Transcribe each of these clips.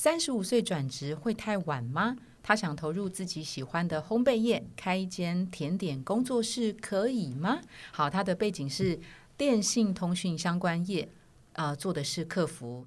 三十五岁转职会太晚吗？他想投入自己喜欢的烘焙业，开一间甜点工作室，可以吗？好，他的背景是电信通讯相关业，呃，做的是客服。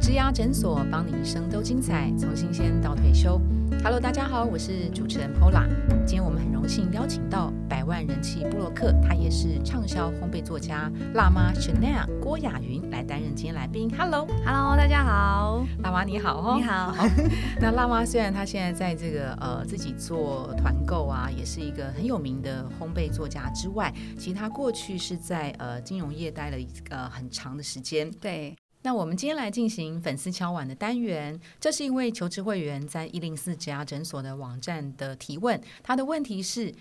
植牙诊所，帮你一生都精彩，从新鲜到退休。Hello，大家好，我是主持人 Pola。今天我们很荣幸邀请到百万人气布洛克，她也是畅销烘焙作家辣妈 Chanel 郭雅云来担任今天来宾。Hello，Hello，大家好，辣妈你好哦，你好。那辣妈虽然她现在在这个呃自己做团购啊，也是一个很有名的烘焙作家之外，其实她过去是在呃金融业待了呃很长的时间。对。那我们今天来进行粉丝敲碗的单元，这是一位求职会员在一零四职牙诊所的网站的提问，他的问题是：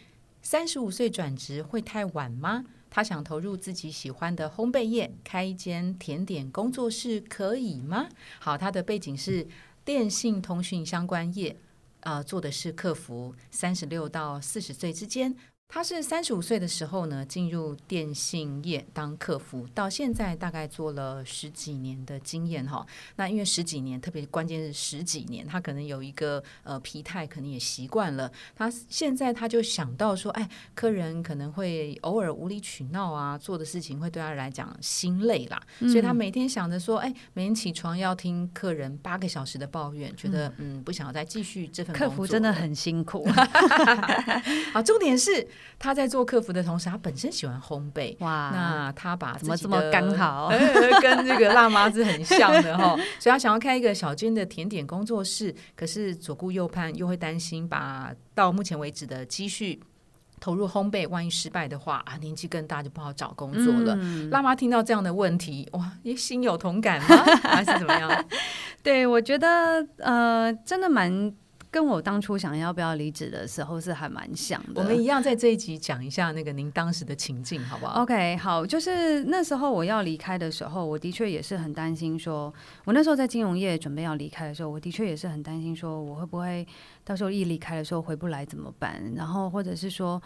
三十五岁转职会太晚吗？他想投入自己喜欢的烘焙业，开一间甜点工作室，可以吗？好，他的背景是电信通讯相关业，呃，做的是客服，三十六到四十岁之间。他是三十五岁的时候呢，进入电信业当客服，到现在大概做了十几年的经验哈。那因为十几年，特别关键是十几年，他可能有一个呃疲态，可能也习惯了。他现在他就想到说，哎，客人可能会偶尔无理取闹啊，做的事情会对他来讲心累啦，所以他每天想着说，哎，每天起床要听客人八个小时的抱怨，觉得嗯不想要再继续这份客服真的很辛苦。好，重点是。他在做客服的同时，他本身喜欢烘焙。哇，那他把怎么这么刚好，跟这个辣妈子很像的哈，所以他想要开一个小间的甜点工作室。可是左顾右盼，又会担心把到目前为止的积蓄投入烘焙，万一失败的话啊，年纪更大就不好找工作了。辣妈听到这样的问题，哇，也心有同感吗？还是怎么样？对我觉得呃，真的蛮。跟我当初想要不要离职的时候是还蛮像的。我们一样在这一集讲一下那个您当时的情境，好不好？OK，好，就是那时候我要离开的时候，我的确也是很担心，说我那时候在金融业准备要离开的时候，我的确也是很担心，说我会不会到时候一离开的时候回不来怎么办？然后或者是说，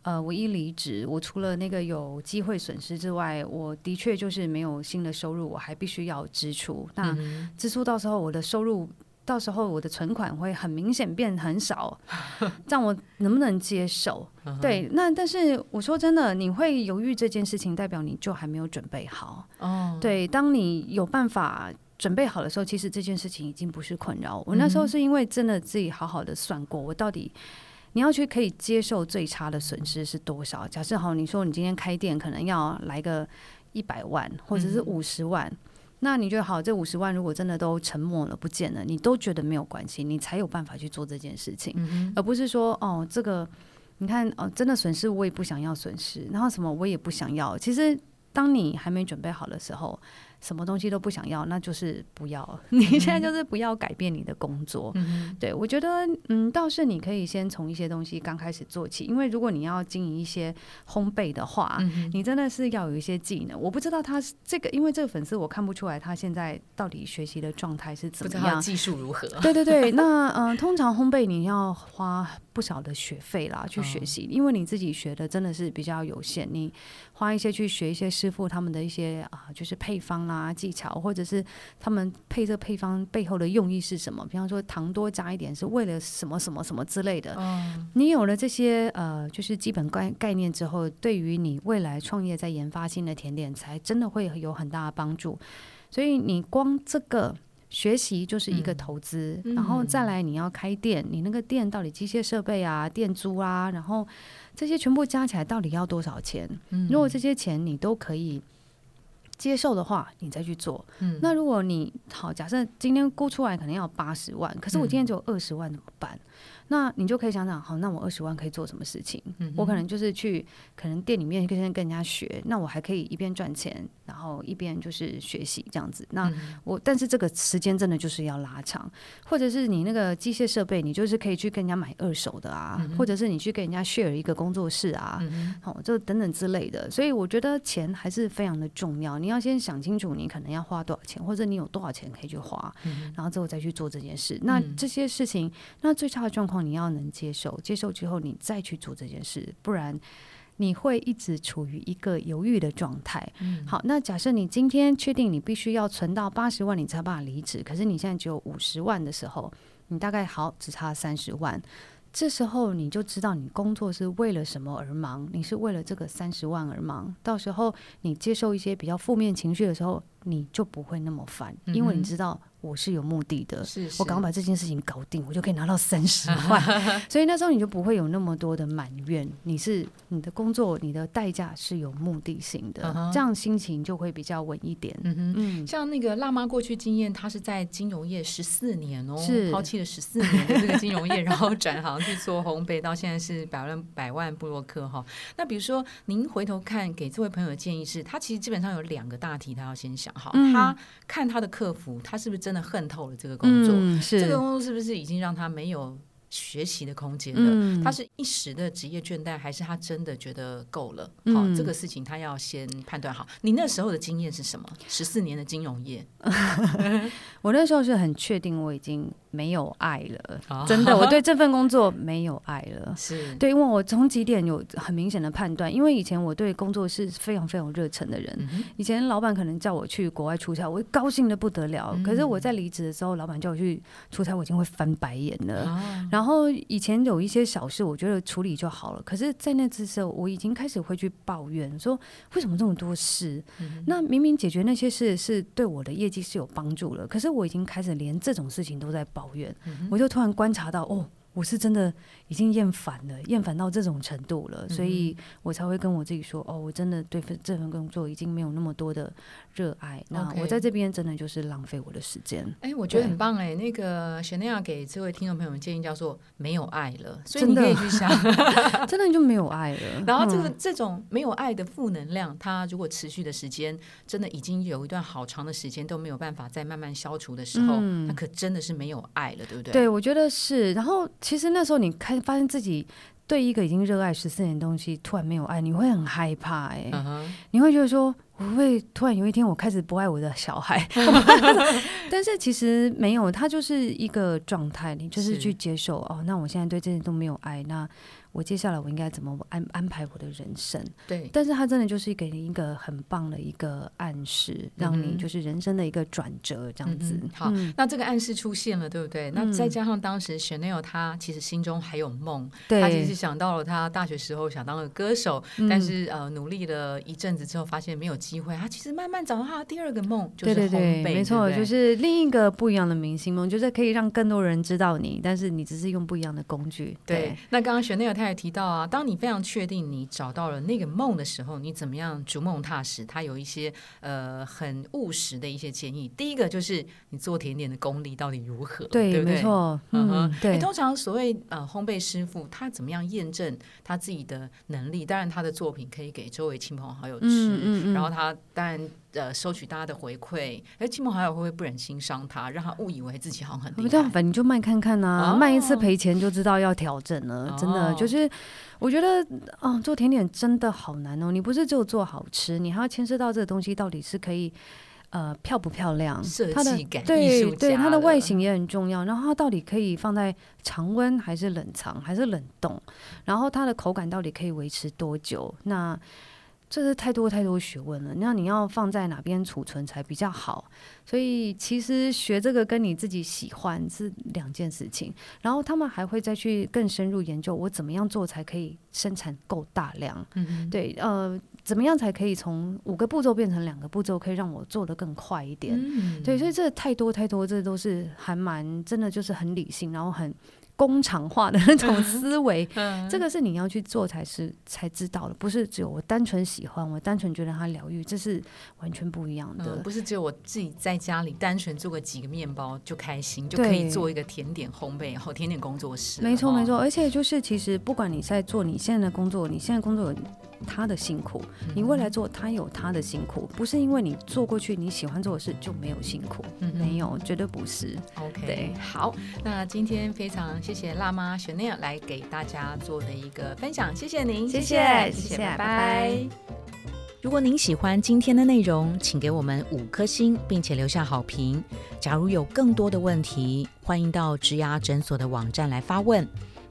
呃，我一离职，我除了那个有机会损失之外，我的确就是没有新的收入，我还必须要支出。那支出到时候我的收入。到时候我的存款会很明显变很少，这样我能不能接受？对，那但是我说真的，你会犹豫这件事情，代表你就还没有准备好。哦，对，当你有办法准备好的时候，其实这件事情已经不是困扰。我那时候是因为真的自己好好的算过，我到底你要去可以接受最差的损失是多少？假设好，你说你今天开店可能要来个一百万，或者是五十万。那你觉得好？这五十万如果真的都沉默了、不见了，你都觉得没有关系，你才有办法去做这件事情，而不是说哦，这个你看哦，真的损失我也不想要损失，然后什么我也不想要。其实当你还没准备好的时候。什么东西都不想要，那就是不要。你现在就是不要改变你的工作。对我觉得，嗯，倒是你可以先从一些东西刚开始做起，因为如果你要经营一些烘焙的话，你真的是要有一些技能。我不知道他这个，因为这个粉丝我看不出来他现在到底学习的状态是怎么样，技术如何？对对对，那嗯，通常烘焙你要花不少的学费啦去学习，因为你自己学的真的是比较有限，你花一些去学一些师傅他们的一些啊，就是配方。啊，技巧，或者是他们配这配方背后的用意是什么？比方说糖多加一点是为了什么什么什么之类的。嗯，你有了这些呃，就是基本概概念之后，对于你未来创业在研发新的甜点，才真的会有很大的帮助。所以你光这个学习就是一个投资，然后再来你要开店，你那个店到底机械设备啊、店租啊，然后这些全部加起来到底要多少钱？如果这些钱你都可以。接受的话，你再去做。那如果你好，假设今天估出来可能要八十万，可是我今天只有二十万，怎么办？那你就可以想想，好，那我二十万可以做什么事情？我可能就是去，可能店里面跟跟人家学，那我还可以一边赚钱，然后一边就是学习这样子。那我，但是这个时间真的就是要拉长，或者是你那个机械设备，你就是可以去跟人家买二手的啊，或者是你去跟人家 share 一个工作室啊，好，就等等之类的。所以我觉得钱还是非常的重要，你要先想清楚你可能要花多少钱，或者你有多少钱可以去花，然后之后再去做这件事。那这些事情，那最差的状况。你要能接受，接受之后你再去做这件事，不然你会一直处于一个犹豫的状态。嗯，好，那假设你今天确定你必须要存到八十万，你才办法离职，可是你现在只有五十万的时候，你大概好只差三十万。这时候你就知道你工作是为了什么而忙，你是为了这个三十万而忙。到时候你接受一些比较负面情绪的时候，你就不会那么烦，因为你知道我是有目的的。是我赶快把这件事情搞定，我就可以拿到三十 万，所以那时候你就不会有那么多的埋怨。你是你的工作，你的代价是有目的性的嗯这样心情就会比较稳一点。嗯哼。嗯，像那个辣妈过去经验，她是在金融业十四年哦，是抛弃了十四年的这个金融业，然后转行去做烘焙，到现在是百万百万布洛克哈。那比如说，您回头看给这位朋友的建议是，他其实基本上有两个大题，他要先想好，嗯他看他的客服，他是不是真的恨透了这个工作，嗯、是这个工作是不是已经让他没有学习的空间了？嗯他是一时的职业倦怠，还是他真的觉得够了？好，嗯这个事情他要先判断好。你那时候的经验是什么？十四年的金融业，我那时候是很确定我已经没有爱了，哦真的，我对这份工作没有爱了。是对，因为我从几点有很明显的判断，因为以前我对工作是非常非常热忱的人，嗯以前老板可能叫我去国外出差，我会高兴的不得了。嗯可是我在离职的时候，老板叫我去出差，我已经会翻白眼了。啊然后以前有一些小事，我觉得处理就好了。可是，在那之时候，我已经开始会去抱怨，说为什么这么多事？嗯那明明解决那些事是对我的业绩是有帮助了，可是我已经开始连这种事情都在抱怨。嗯我就突然观察到，哦，我是真的已经厌烦了，厌烦到这种程度了，所以我才会跟我自己说，哦，我真的对份这份工作已经没有那么多的热爱。那我在这边真的就是浪费我的时间。哎、我觉得很棒哎。那个 Chanel 给这位听众朋友们建议叫做“没有爱了”，所以你可以去想，真的就没有爱了。然后这个、嗯这种没有爱的负能量，它如果持续的时间，真的已经有一段好长的时间都没有办法再慢慢消除的时候，嗯那可真的是没有爱了，对不对？对，我觉得是。然后其实那时候你看发现自己对一个已经热爱十四年的东西突然没有爱，你会很害怕哎、你会觉得说，我会突然有一天我开始不爱我的小孩？但是其实没有，它就是一个状态，你就是是去接受哦。那我现在对这些都没有爱，那我接下来我应该怎么安安排我的人生？对，但是他真的就是给你一个很棒的一个暗示，让你就是人生的一个转折，这样子嗯。好嗯那这个暗示出现了，对不对？那嗯再加上当时 Chanel 他其实心中还有梦，对，他其实想到了他大学时候想当个歌手，嗯但是呃努力了一阵子之后，发现没有机会。他其实慢慢找到他的第二个梦，就是烘焙，对，没错，就是另一个不一样的明星梦，就是可以让更多人知道你，但是你只是用不一样的工具。对。那刚刚雪内也提到啊，当你非常确定你找到了那个梦的时候，你怎么样逐梦踏实？他有一些呃很务实的一些建议。第一个就是你做甜点的功力到底如何，对对，不对？没错，嗯嗯，哼，对诶，通常所谓呃烘焙师傅，他怎么样验证他自己的能力？当然，他的作品可以给周围亲朋好友吃，嗯嗯嗯然后他当然呃收取大家的回馈，哎亲朋好友会不会不忍心伤他，让他误以为自己好像很厉害？反正你就卖看看呐、哦卖一次赔钱就知道要调整了，真的哦就是我觉得哦，做甜点真的好难哦。你不是只有做好吃，你还要牵涉到这个东西到底是可以呃漂不漂亮，设它的计感对对它的外形也很重要，然后它到底可以放在常温还是冷藏还是冷冻，然后它的口感到底可以维持多久？那这是太多太多学问了。那你要放在哪边储存才比较好？所以其实学这个跟你自己喜欢是两件事情。然后他们还会再去更深入研究，我怎么样做才可以生产够大量？对，呃，怎么样才可以从五个步骤变成两个步骤，可以让我做得更快一点？嗯对，所以这太多太多，这都是还蛮真的，就是很理性，然后很工厂化的那种思维。嗯这个是你要去做才是才知道的，不是只有我单纯喜欢，我单纯觉得它疗愈，这是完全不一样的。嗯，不是只有我自己在家里单纯做个几个面包就开心，就可以做一个甜点烘焙，然后甜点工作室没错没错，而且就是其实不管你在做你现在的工作，你现在工作有他的辛苦，你未来做他有他的辛苦，不是因为你做过去你喜欢做的事就没有辛苦，嗯没有，绝对不是。OK，对好，那今天非常谢谢辣妈 Chanel 来给大家做的一个分享，谢谢您，谢谢谢谢谢谢拜拜拜拜。如果您喜欢今天的内容，请给我们五颗星，并且留下好评。假如有更多的问题，欢迎到植牙诊所的网站来发问。